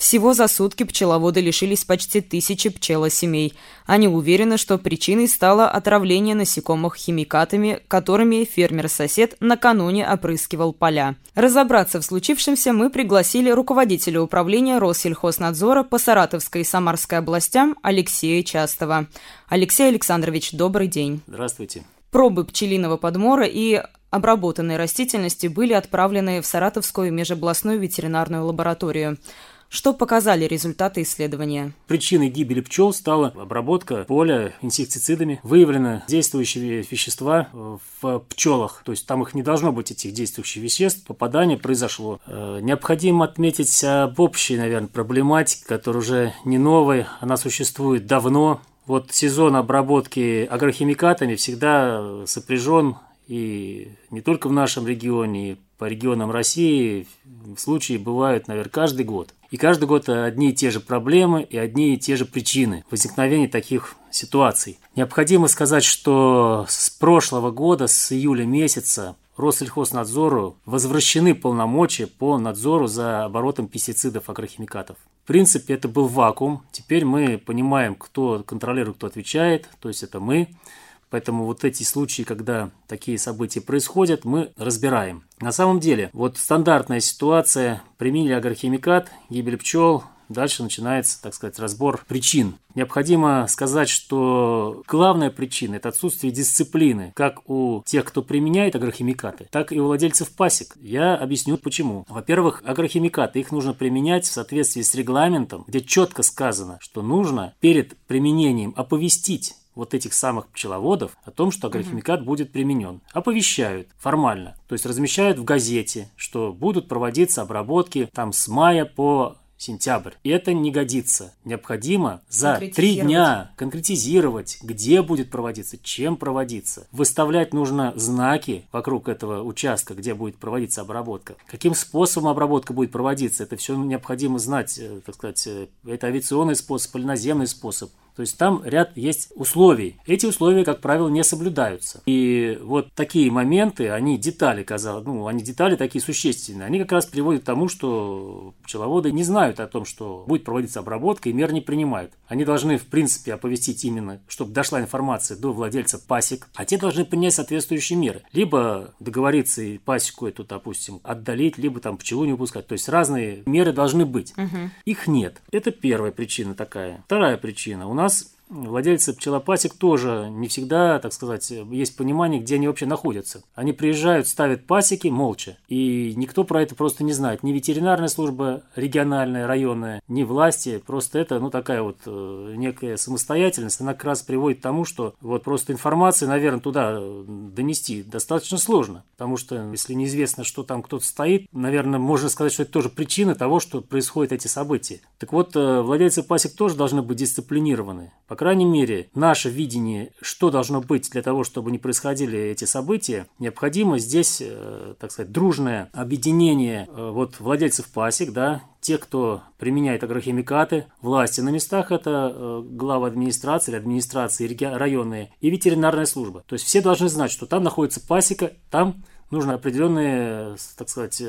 Всего за сутки пчеловоды лишились почти тысячи пчелосемей. Они уверены, что причиной стало отравление насекомых химикатами, которыми фермер-сосед накануне опрыскивал поля. Разобраться в случившемся мы пригласили руководителя управления Россельхознадзора по Саратовской и Самарской областям Алексея Частова. Алексей Александрович, добрый день. Здравствуйте. Пробы пчелиного подмора и обработанной растительности были отправлены в Саратовскую межобластную ветеринарную лабораторию. Что показали результаты исследования? Причиной гибели пчел стала обработка поля инсектицидами. Выявлены действующие вещества в пчелах. То есть там их не должно быть, этих действующих веществ. Попадание произошло. Э, необходимо отметить об общей, наверное, проблематике, которая уже не новая. Она существует давно. Вот сезон обработки агрохимикатами всегда сопряжен и не только в нашем регионе, и по регионам России случаи бывают, наверное, каждый год. И каждый год одни и те же проблемы и одни и те же причины возникновения таких ситуаций. Необходимо сказать, что с прошлого года, с июля месяца, Россельхознадзору возвращены полномочия по надзору за оборотом пестицидов, агрохимикатов. В принципе, это был вакуум. Теперь мы понимаем, кто контролирует, кто отвечает, то есть это мы. Поэтому вот эти случаи, когда такие события происходят, мы разбираем. На самом деле, вот стандартная ситуация, применили агрохимикат, гибель пчел, дальше начинается, так сказать, разбор причин. Необходимо сказать, что главная причина – это отсутствие дисциплины, как у тех, кто применяет агрохимикаты, так и у владельцев пасек. Я объясню почему. Во-первых, агрохимикаты, их нужно применять в соответствии с регламентом, где четко сказано, что нужно перед применением оповестить вот этих самых пчеловодов о том, что агрохимикат угу. будет применен. Оповещают формально, то есть размещают в газете, что будут проводиться обработки там с мая по сентябрь. И это не годится. Необходимо за три дня конкретизировать, где будет проводиться, чем проводиться. Выставлять нужно знаки вокруг этого участка, где будет проводиться обработка. Каким способом обработка будет проводиться, это все необходимо знать, э, так сказать, э, это авиационный способ или наземный способ. То есть там ряд есть условий. Эти условия, как правило, не соблюдаются. И вот такие моменты, они детали, казалось, ну, они детали такие существенные. Они как раз приводят к тому, что пчеловоды не знают о том, что будет проводиться обработка и мер не принимают. Они должны, в принципе, оповестить именно, чтобы дошла информация до владельца пасек, а те должны принять соответствующие меры. Либо договориться и пасеку эту, допустим, отдалить, либо там пчелу не выпускать. То есть разные меры должны быть. Угу. Их нет. Это первая причина такая. Вторая причина. У нас нас владельцы пчелопасек тоже не всегда, так сказать, есть понимание, где они вообще находятся. Они приезжают, ставят пасеки молча, и никто про это просто не знает. Ни ветеринарная служба региональная, районная, ни власти. Просто это, ну, такая вот э, некая самостоятельность, она как раз приводит к тому, что вот просто информации, наверное, туда донести достаточно сложно. Потому что, если неизвестно, что там кто-то стоит, наверное, можно сказать, что это тоже причина того, что происходят эти события. Так вот, э, владельцы пасек тоже должны быть дисциплинированы. По крайней мере, наше видение, что должно быть для того, чтобы не происходили эти события, необходимо здесь, э, так сказать, дружное объединение э, вот владельцев пасек, да, те, кто применяет агрохимикаты, власти на местах, это э, глава администрации, администрации районные и ветеринарная служба. То есть все должны знать, что там находится пасека, там нужно определенные, так сказать,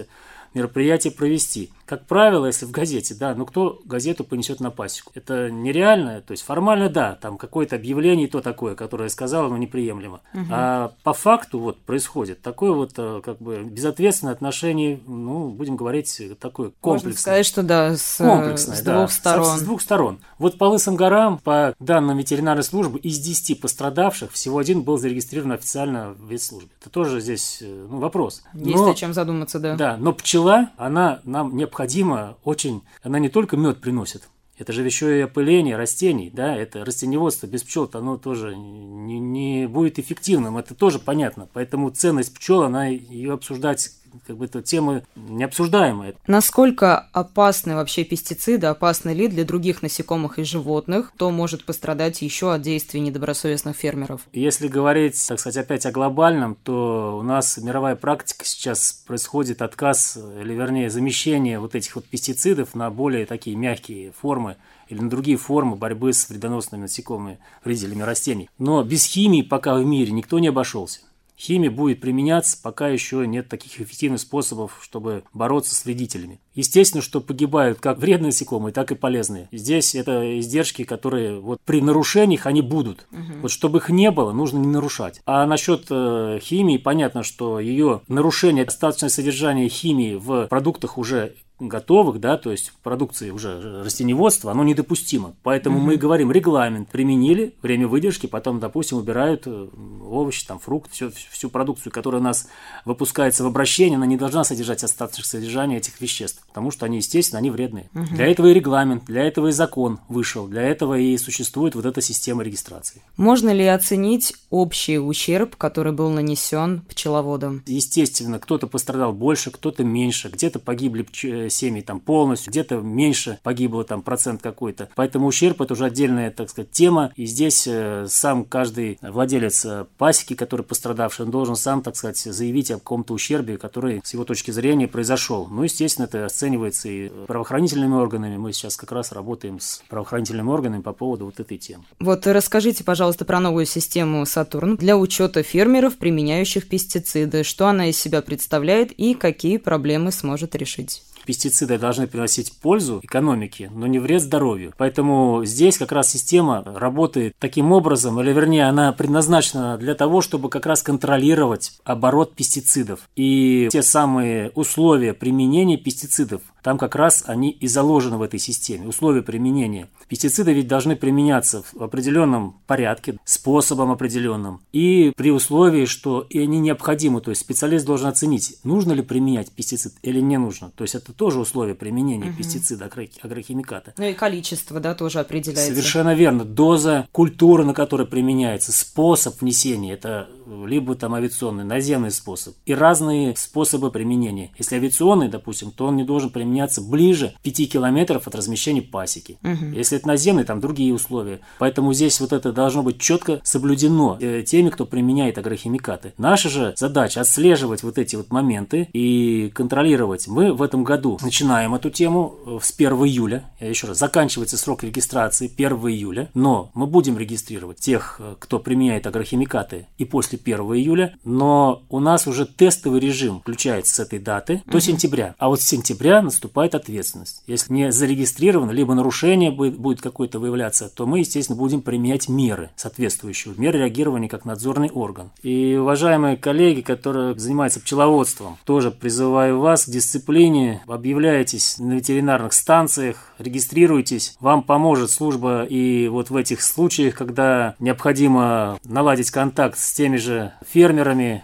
мероприятие провести. Как правило, если в газете, да, ну кто газету понесет на пасеку? Это нереально, то есть формально, да, там какое-то объявление и то такое, которое я сказал, но неприемлемо. Угу. А по факту вот происходит такое вот э, как бы безответственное отношение, ну, будем говорить, такое комплексное. Можно сказать, что да, с, комплексное, с двух сторон. С, с двух сторон. Вот по Лысым горам, по данным ветеринарной службы, из 10 пострадавших всего один был зарегистрирован официально в ветслужбе. Это тоже здесь э, ну, вопрос. Есть но, о чем задуматься, да. Да, но пчела, она нам необходима необходима очень, она не только мед приносит, это же еще и опыление растений, да, это растеневодство без пчел, оно тоже не, не будет эффективным, это тоже понятно. Поэтому ценность пчел, она ее обсуждать как бы эта тема необсуждаемая. Насколько опасны вообще пестициды, опасны ли для других насекомых и животных, кто может пострадать еще от действий недобросовестных фермеров? Если говорить, так сказать, опять о глобальном, то у нас мировая практика сейчас происходит отказ, или вернее замещение вот этих вот пестицидов на более такие мягкие формы или на другие формы борьбы с вредоносными насекомыми, вредителями растений. Но без химии пока в мире никто не обошелся. Химия будет применяться, пока еще нет таких эффективных способов, чтобы бороться с вредителями. Естественно, что погибают как вредные насекомые, так и полезные. Здесь это издержки, которые вот при нарушениях они будут. Угу. Вот чтобы их не было, нужно не нарушать. А насчет э, химии, понятно, что ее нарушение, достаточное содержание химии в продуктах уже готовых, да, то есть продукции уже растеневодства, оно недопустимо. Поэтому mm-hmm. мы говорим, регламент применили, время выдержки, потом, допустим, убирают э, овощи, там, фрукт, всю, всю продукцию, которая у нас выпускается в обращение, она не должна содержать остаточных содержания этих веществ, потому что они, естественно, они вредные. Mm-hmm. Для этого и регламент, для этого и закон вышел, для этого и существует вот эта система регистрации. Можно ли оценить общий ущерб, который был нанесен пчеловодам? Естественно, кто-то пострадал больше, кто-то меньше, где-то погибли пч семьи там полностью, где-то меньше погибло там процент какой-то. Поэтому ущерб это уже отдельная, так сказать, тема. И здесь э, сам каждый владелец э, пасеки, который пострадавший, он должен сам, так сказать, заявить о каком-то ущербе, который с его точки зрения произошел. Ну, естественно, это оценивается и правоохранительными органами. Мы сейчас как раз работаем с правоохранительными органами по поводу вот этой темы. Вот расскажите, пожалуйста, про новую систему Сатурн для учета фермеров, применяющих пестициды. Что она из себя представляет и какие проблемы сможет решить? Пестициды должны приносить пользу экономике, но не вред здоровью. Поэтому здесь как раз система работает таким образом, или вернее она предназначена для того, чтобы как раз контролировать оборот пестицидов. И те самые условия применения пестицидов там как раз они и заложены в этой системе, условия применения. Пестициды ведь должны применяться в определенном порядке, способом определенным. И при условии, что и они необходимы, то есть специалист должен оценить, нужно ли применять пестицид или не нужно. То есть это тоже условие применения угу. пестицида, агрохимиката. Ну и количество, да, тоже определяется. Совершенно верно. Доза, культура, на которой применяется, способ внесения, это либо там авиационный, наземный способ. И разные способы применения. Если авиационный, допустим, то он не должен применяться применяться ближе 5 километров от размещения пасеки. Угу. Если это наземный, там другие условия. Поэтому здесь вот это должно быть четко соблюдено э, теми, кто применяет агрохимикаты. Наша же задача отслеживать вот эти вот моменты и контролировать. Мы в этом году начинаем эту тему э, с 1 июля. Я еще раз, заканчивается срок регистрации 1 июля, но мы будем регистрировать тех, э, кто применяет агрохимикаты и после 1 июля, но у нас уже тестовый режим включается с этой даты до сентября. А вот с сентября наступает ответственность. Если не зарегистрировано, либо нарушение будет, будет какое-то выявляться, то мы, естественно, будем применять меры соответствующие, меры реагирования как надзорный орган. И, уважаемые коллеги, которые занимаются пчеловодством, тоже призываю вас к дисциплине, объявляйтесь на ветеринарных станциях, регистрируйтесь, вам поможет служба и вот в этих случаях, когда необходимо наладить контакт с теми же фермерами,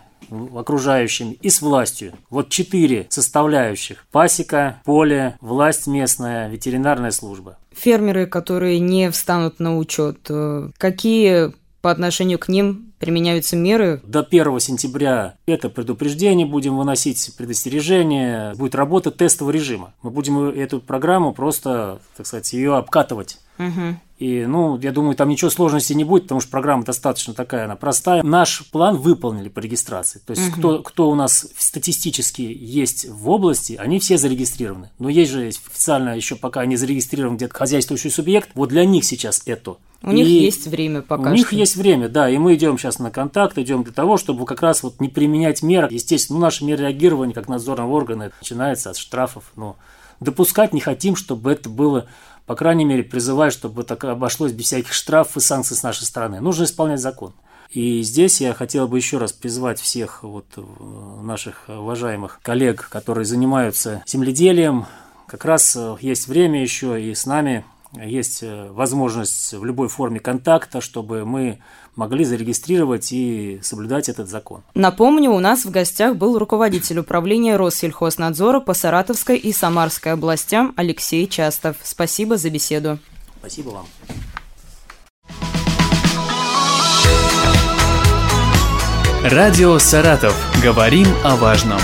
окружающими и с властью. Вот четыре составляющих. Пасека, поле, власть местная, ветеринарная служба. Фермеры, которые не встанут на учет, э, какие по отношению к ним применяются меры? До 1 сентября это предупреждение, будем выносить предостережение, будет работа тестового режима. Мы будем эту программу просто, так сказать, ее обкатывать. Угу. И, ну, я думаю, там ничего сложности не будет, потому что программа достаточно такая, она простая. Наш план выполнили по регистрации. То есть, угу. кто, кто у нас статистически есть в области, они все зарегистрированы. Но есть же официально еще пока не зарегистрирован где-то хозяйствующий субъект. Вот для них сейчас это. У и них есть время пока У что. них есть время, да, и мы идем сейчас на контакт, идем для того, чтобы как раз вот не применять меры. Естественно, ну, наши меры реагирования как надзорного органа начинается от штрафов, но допускать не хотим, чтобы это было по крайней мере, призываю, чтобы так обошлось без всяких штрафов и санкций с нашей стороны. Нужно исполнять закон. И здесь я хотел бы еще раз призвать всех вот э, наших уважаемых коллег, которые занимаются земледелием. Как раз э, есть время еще и с нами есть э, возможность в любой форме контакта, чтобы мы могли зарегистрировать и соблюдать этот закон. Напомню, у нас в гостях был руководитель управления Россельхознадзора по Саратовской и Самарской областям Алексей Частов. Спасибо за беседу. Спасибо вам. Радио «Саратов». Говорим о важном.